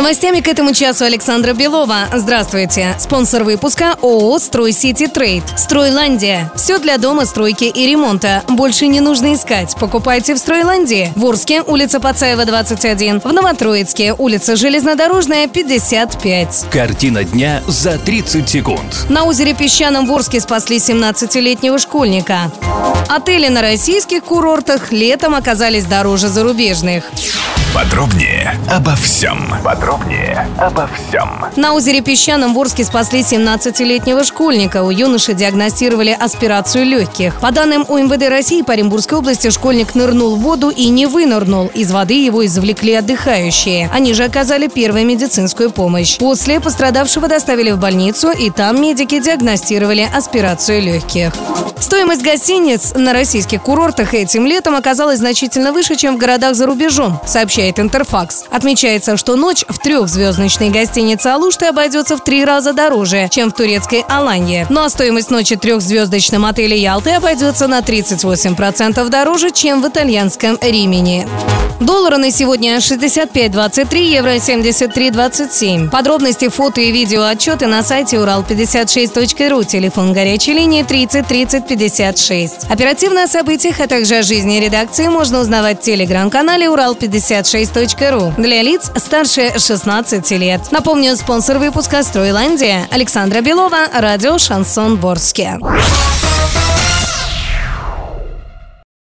Новостями к этому часу Александра Белова. Здравствуйте. Спонсор выпуска ООО «Строй Сити Трейд». «Стройландия». Все для дома, стройки и ремонта. Больше не нужно искать. Покупайте в «Стройландии». В Орске, улица Пацаева, 21. В Новотроицке, улица Железнодорожная, 55. Картина дня за 30 секунд. На озере Песчаном в Орске спасли 17-летнего школьника. Отели на российских курортах летом оказались дороже зарубежных. Подробнее обо всем. Подробнее обо всем. На озере Песчаном в Орске спасли 17-летнего школьника. У юноши диагностировали аспирацию легких. По данным УМВД России, по Оренбургской области школьник нырнул в воду и не вынырнул. Из воды его извлекли отдыхающие. Они же оказали первую медицинскую помощь. После пострадавшего доставили в больницу, и там медики диагностировали аспирацию легких. Стоимость гостиниц на российских курортах этим летом оказалась значительно выше, чем в городах за рубежом, сообщает Интерфакс. Отмечается, что ночь в трехзвездочной гостинице Алушты обойдется в три раза дороже, чем в турецкой Аланье. Ну а стоимость ночи в трехзвездочном отеле Ялты обойдется на 38% дороже, чем в итальянском Римени. Доллары на сегодня 65.23, евро 73.27. Подробности, фото и видео отчеты на сайте урал56.ру, телефон горячей линии 30 30 56. Оперативно о событиях, а также о жизни редакции можно узнавать в телеграм-канале урал56.ру для лиц старше 16 лет. Напомню, спонсор выпуска «Стройландия» Александра Белова, радио «Шансон Ворске».